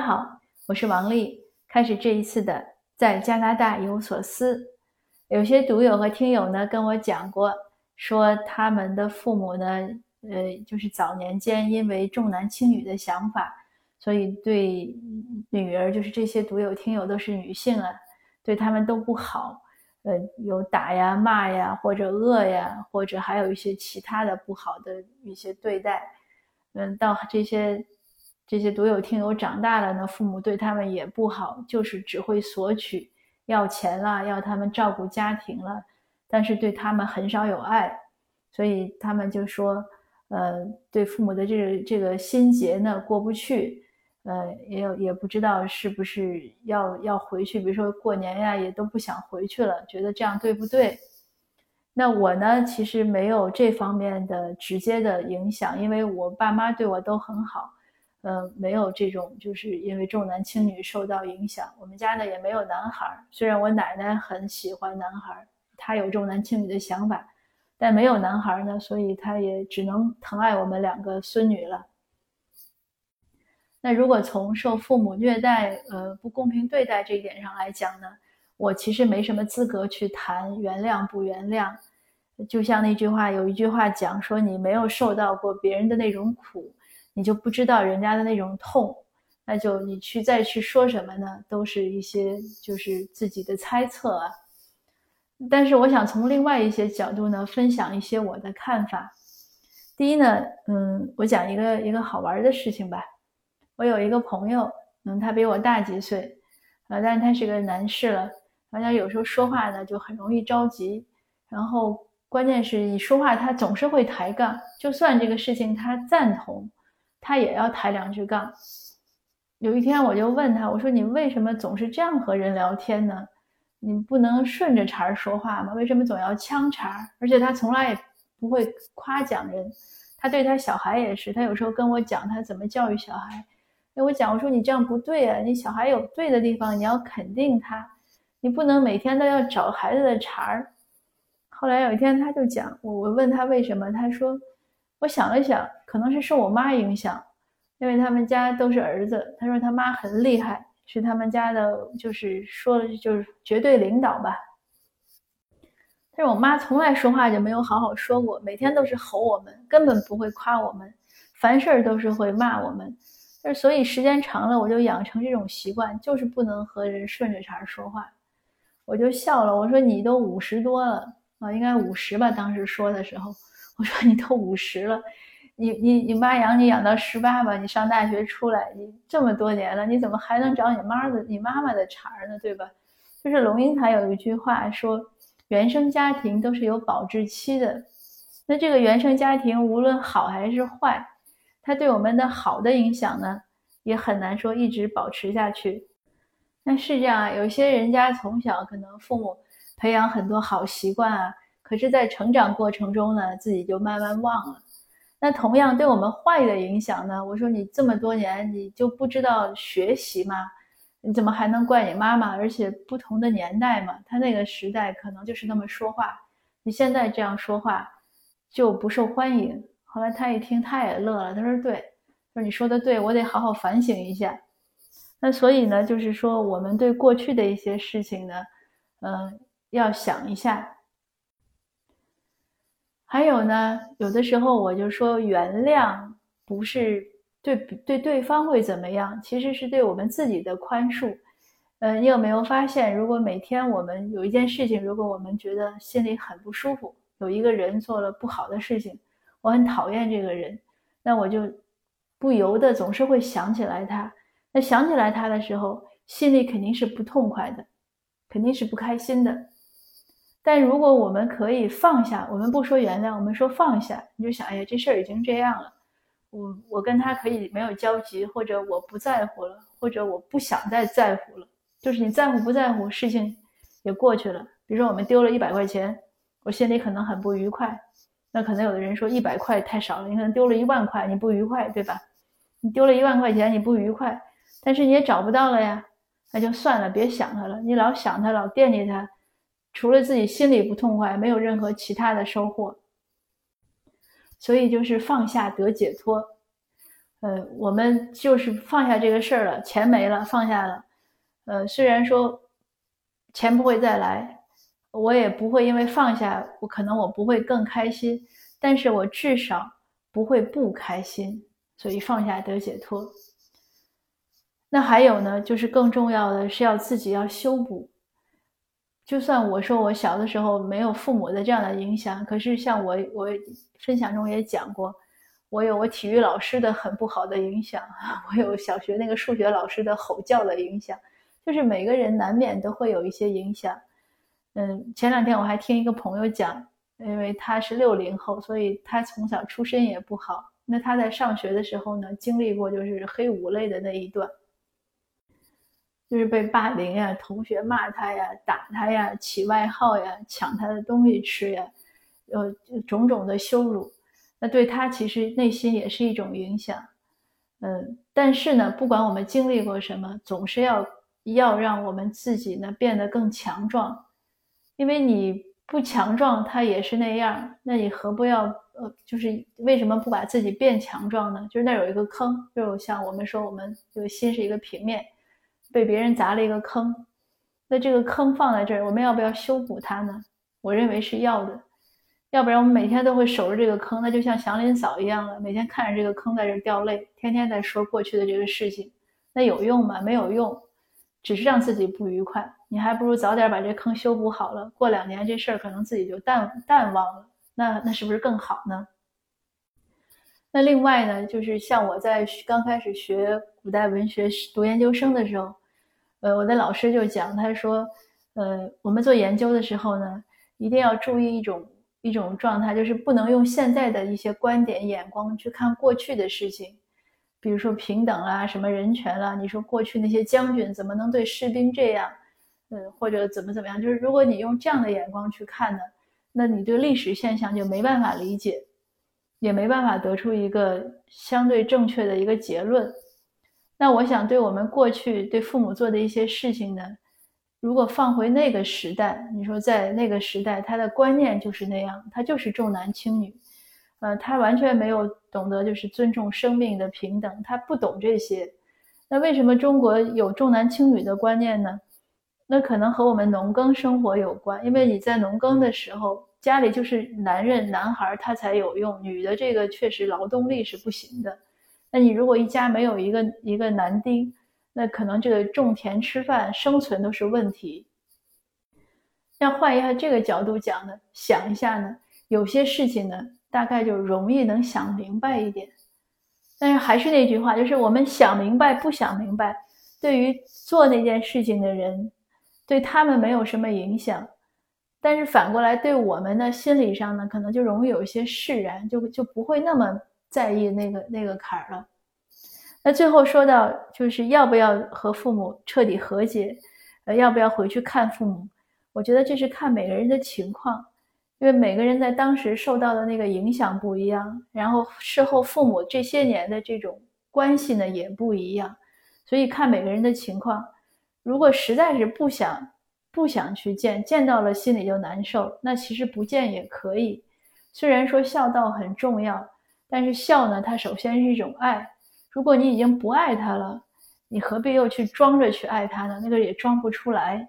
家好，我是王丽。开始这一次的在加拿大有所思，有些读友和听友呢跟我讲过，说他们的父母呢，呃，就是早年间因为重男轻女的想法，所以对女儿，就是这些读友听友都是女性啊，对他们都不好，呃，有打呀、骂呀，或者饿呀，或者还有一些其他的不好的一些对待，嗯，到这些。这些独有听友长大了呢，父母对他们也不好，就是只会索取、要钱了，要他们照顾家庭了，但是对他们很少有爱，所以他们就说，呃，对父母的这个这个心结呢过不去，呃，也有也不知道是不是要要回去，比如说过年呀，也都不想回去了，觉得这样对不对？那我呢，其实没有这方面的直接的影响，因为我爸妈对我都很好。呃，没有这种，就是因为重男轻女受到影响。我们家呢也没有男孩，虽然我奶奶很喜欢男孩，她有重男轻女的想法，但没有男孩呢，所以她也只能疼爱我们两个孙女了。那如果从受父母虐待、呃不公平对待这一点上来讲呢，我其实没什么资格去谈原谅不原谅。就像那句话，有一句话讲说，你没有受到过别人的那种苦。你就不知道人家的那种痛，那就你去再去说什么呢？都是一些就是自己的猜测啊。但是我想从另外一些角度呢，分享一些我的看法。第一呢，嗯，我讲一个一个好玩的事情吧。我有一个朋友，嗯，他比我大几岁，啊，但是他是个男士了。好像有时候说话呢就很容易着急，然后关键是你说话他总是会抬杠，就算这个事情他赞同。他也要抬两句杠。有一天，我就问他：“我说你为什么总是这样和人聊天呢？你不能顺着茬儿说话吗？为什么总要呛茬儿？而且他从来也不会夸奖人。他对他小孩也是，他有时候跟我讲他怎么教育小孩。跟我讲，我说你这样不对啊！你小孩有对的地方，你要肯定他，你不能每天都要找孩子的茬儿。后来有一天，他就讲我，我问他为什么，他说。我想了想，可能是受我妈影响，因为他们家都是儿子。他说他妈很厉害，是他们家的，就是说就是绝对领导吧。但是我妈从来说话就没有好好说过，每天都是吼我们，根本不会夸我们，凡事都是会骂我们。但是所以时间长了，我就养成这种习惯，就是不能和人顺着茬说话。我就笑了，我说你都五十多了啊，应该五十吧，当时说的时候。我说你都五十了，你你你妈养你养到十八吧，你上大学出来，你这么多年了，你怎么还能找你妈的你妈妈的茬呢？对吧？就是龙应台有一句话说，原生家庭都是有保质期的。那这个原生家庭无论好还是坏，它对我们的好的影响呢，也很难说一直保持下去。那是这样啊，有些人家从小可能父母培养很多好习惯啊。可是，在成长过程中呢，自己就慢慢忘了。那同样对我们坏的影响呢？我说你这么多年，你就不知道学习吗？你怎么还能怪你妈妈？而且不同的年代嘛，他那个时代可能就是那么说话，你现在这样说话就不受欢迎。后来他一听，他也乐了，他说：“对，说你说的对，我得好好反省一下。”那所以呢，就是说我们对过去的一些事情呢，嗯，要想一下。还有呢，有的时候我就说原谅不是对对对方会怎么样，其实是对我们自己的宽恕。嗯，你有没有发现，如果每天我们有一件事情，如果我们觉得心里很不舒服，有一个人做了不好的事情，我很讨厌这个人，那我就不由得总是会想起来他。那想起来他的时候，心里肯定是不痛快的，肯定是不开心的。但如果我们可以放下，我们不说原谅，我们说放下，你就想，哎呀，这事儿已经这样了，我我跟他可以没有交集，或者我不在乎了，或者我不想再在乎了，就是你在乎不在乎，事情也过去了。比如说我们丢了一百块钱，我心里可能很不愉快，那可能有的人说一百块太少了，你可能丢了一万块，你不愉快，对吧？你丢了一万块钱，你不愉快，但是你也找不到了呀，那就算了，别想他了，你老想他，老惦记他。除了自己心里不痛快，没有任何其他的收获，所以就是放下得解脱。呃，我们就是放下这个事儿了，钱没了，放下了。呃，虽然说钱不会再来，我也不会因为放下，我可能我不会更开心，但是我至少不会不开心，所以放下得解脱。那还有呢，就是更重要的是要自己要修补。就算我说我小的时候没有父母的这样的影响，可是像我我分享中也讲过。我有我体育老师的很不好的影响，我有小学那个数学老师的吼叫的影响，就是每个人难免都会有一些影响。嗯，前两天我还听一个朋友讲，因为他是六零后，所以他从小出身也不好。那他在上学的时候呢，经历过就是黑五类的那一段，就是被霸凌呀，同学骂他呀，打他呀，起外号呀，抢他的东西吃呀，呃，种种的羞辱。那对他其实内心也是一种影响，嗯，但是呢，不管我们经历过什么，总是要要让我们自己呢变得更强壮，因为你不强壮，他也是那样，那你何不要呃，就是为什么不把自己变强壮呢？就是那有一个坑，就像我们说，我们这个心是一个平面，被别人砸了一个坑，那这个坑放在这儿，我们要不要修补它呢？我认为是要的。要不然我们每天都会守着这个坑，那就像祥林嫂一样了，每天看着这个坑在这掉泪，天天在说过去的这个事情，那有用吗？没有用，只是让自己不愉快。你还不如早点把这坑修补好了，过两年这事儿可能自己就淡淡忘了，那那是不是更好呢？那另外呢，就是像我在刚开始学古代文学读研究生的时候，呃，我的老师就讲，他说，呃，我们做研究的时候呢，一定要注意一种。一种状态就是不能用现在的一些观点眼光去看过去的事情，比如说平等啦、什么人权啦，你说过去那些将军怎么能对士兵这样，嗯，或者怎么怎么样？就是如果你用这样的眼光去看呢，那你对历史现象就没办法理解，也没办法得出一个相对正确的一个结论。那我想，对我们过去对父母做的一些事情呢？如果放回那个时代，你说在那个时代，他的观念就是那样，他就是重男轻女，呃，他完全没有懂得就是尊重生命的平等，他不懂这些。那为什么中国有重男轻女的观念呢？那可能和我们农耕生活有关，因为你在农耕的时候，家里就是男人，男孩他才有用，女的这个确实劳动力是不行的。那你如果一家没有一个一个男丁，那可能这个种田吃饭生存都是问题。要换一下这个角度讲呢，想一下呢，有些事情呢，大概就容易能想明白一点。但是还是那句话，就是我们想明白不想明白，对于做那件事情的人，对他们没有什么影响。但是反过来对我们呢，心理上呢，可能就容易有一些释然，就就不会那么在意那个那个坎儿了。那最后说到，就是要不要和父母彻底和解，呃，要不要回去看父母？我觉得这是看每个人的情况，因为每个人在当时受到的那个影响不一样，然后事后父母这些年的这种关系呢也不一样，所以看每个人的情况。如果实在是不想不想去见，见到了心里就难受，那其实不见也可以。虽然说孝道很重要，但是孝呢，它首先是一种爱。如果你已经不爱他了，你何必又去装着去爱他呢？那个也装不出来。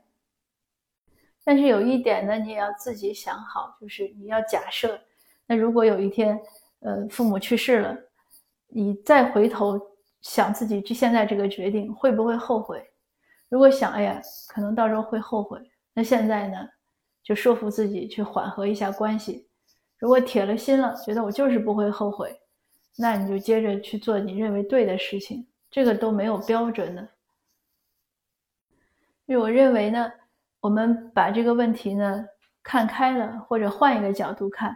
但是有一点呢，你也要自己想好，就是你要假设，那如果有一天，呃，父母去世了，你再回头想自己这现在这个决定，会不会后悔？如果想，哎呀，可能到时候会后悔，那现在呢，就说服自己去缓和一下关系。如果铁了心了，觉得我就是不会后悔。那你就接着去做你认为对的事情，这个都没有标准的。因为我认为呢，我们把这个问题呢看开了，或者换一个角度看，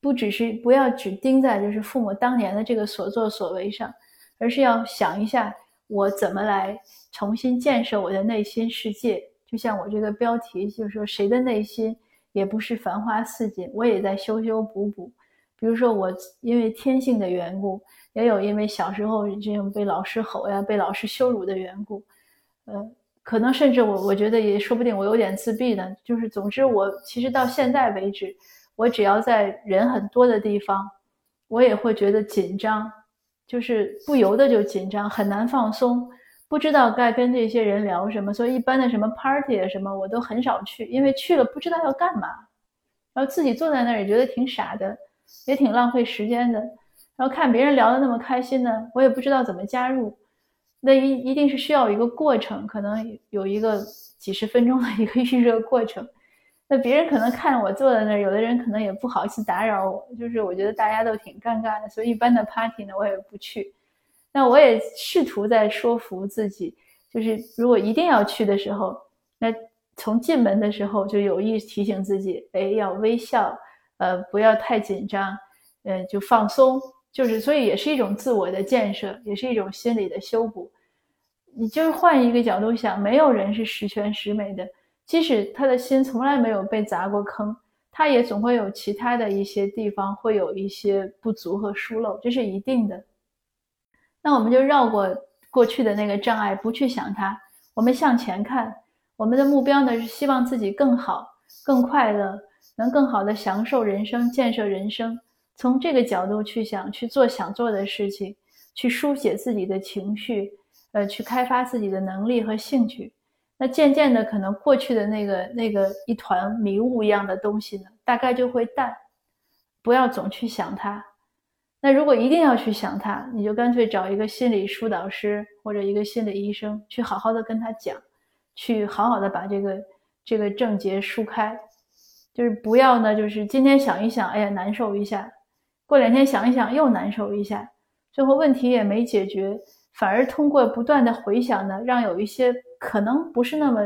不只是不要只盯在就是父母当年的这个所作所为上，而是要想一下我怎么来重新建设我的内心世界。就像我这个标题就是说，谁的内心也不是繁花似锦，我也在修修补补。比如说我因为天性的缘故，也有因为小时候这种被老师吼呀、被老师羞辱的缘故，呃，可能甚至我我觉得也说不定我有点自闭呢。就是总之我其实到现在为止，我只要在人很多的地方，我也会觉得紧张，就是不由得就紧张，很难放松，不知道该跟这些人聊什么，所以一般的什么 party 啊什么我都很少去，因为去了不知道要干嘛，然后自己坐在那儿也觉得挺傻的，也挺浪费时间的，然后看别人聊得那么开心呢，我也不知道怎么加入，那一一定是需要一个过程，可能有一个几十分钟的一个预热过程。那别人可能看着我坐在那儿，有的人可能也不好意思打扰我，就是我觉得大家都挺尴尬的，所以一般的 party 呢我也不去。那我也试图在说服自己，就是如果一定要去的时候，那从进门的时候就有意提醒自己，哎，要微笑，呃，不要太紧张，呃，就放松，就是所以也是一种自我的建设，也是一种心理的修补。你就是换一个角度想，没有人是十全十美的。即使他的心从来没有被砸过坑，他也总会有其他的一些地方会有一些不足和疏漏，这是一定的。那我们就绕过过去的那个障碍，不去想它，我们向前看。我们的目标呢是希望自己更好、更快乐，能更好的享受人生、建设人生。从这个角度去想，去做想做的事情，去书写自己的情绪，呃，去开发自己的能力和兴趣。那渐渐的，可能过去的那个那个一团迷雾一样的东西呢，大概就会淡。不要总去想它。那如果一定要去想它，你就干脆找一个心理疏导师或者一个心理医生，去好好的跟他讲，去好好的把这个这个症结疏开。就是不要呢，就是今天想一想，哎呀难受一下，过两天想一想又难受一下，最后问题也没解决。反而通过不断的回想呢，让有一些可能不是那么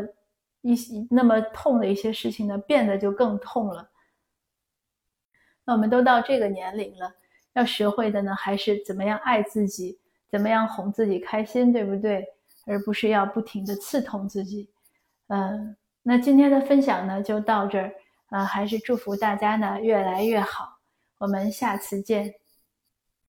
一些那么痛的一些事情呢，变得就更痛了。那我们都到这个年龄了，要学会的呢，还是怎么样爱自己，怎么样哄自己开心，对不对？而不是要不停的刺痛自己。嗯，那今天的分享呢，就到这儿。呃，还是祝福大家呢越来越好。我们下次见。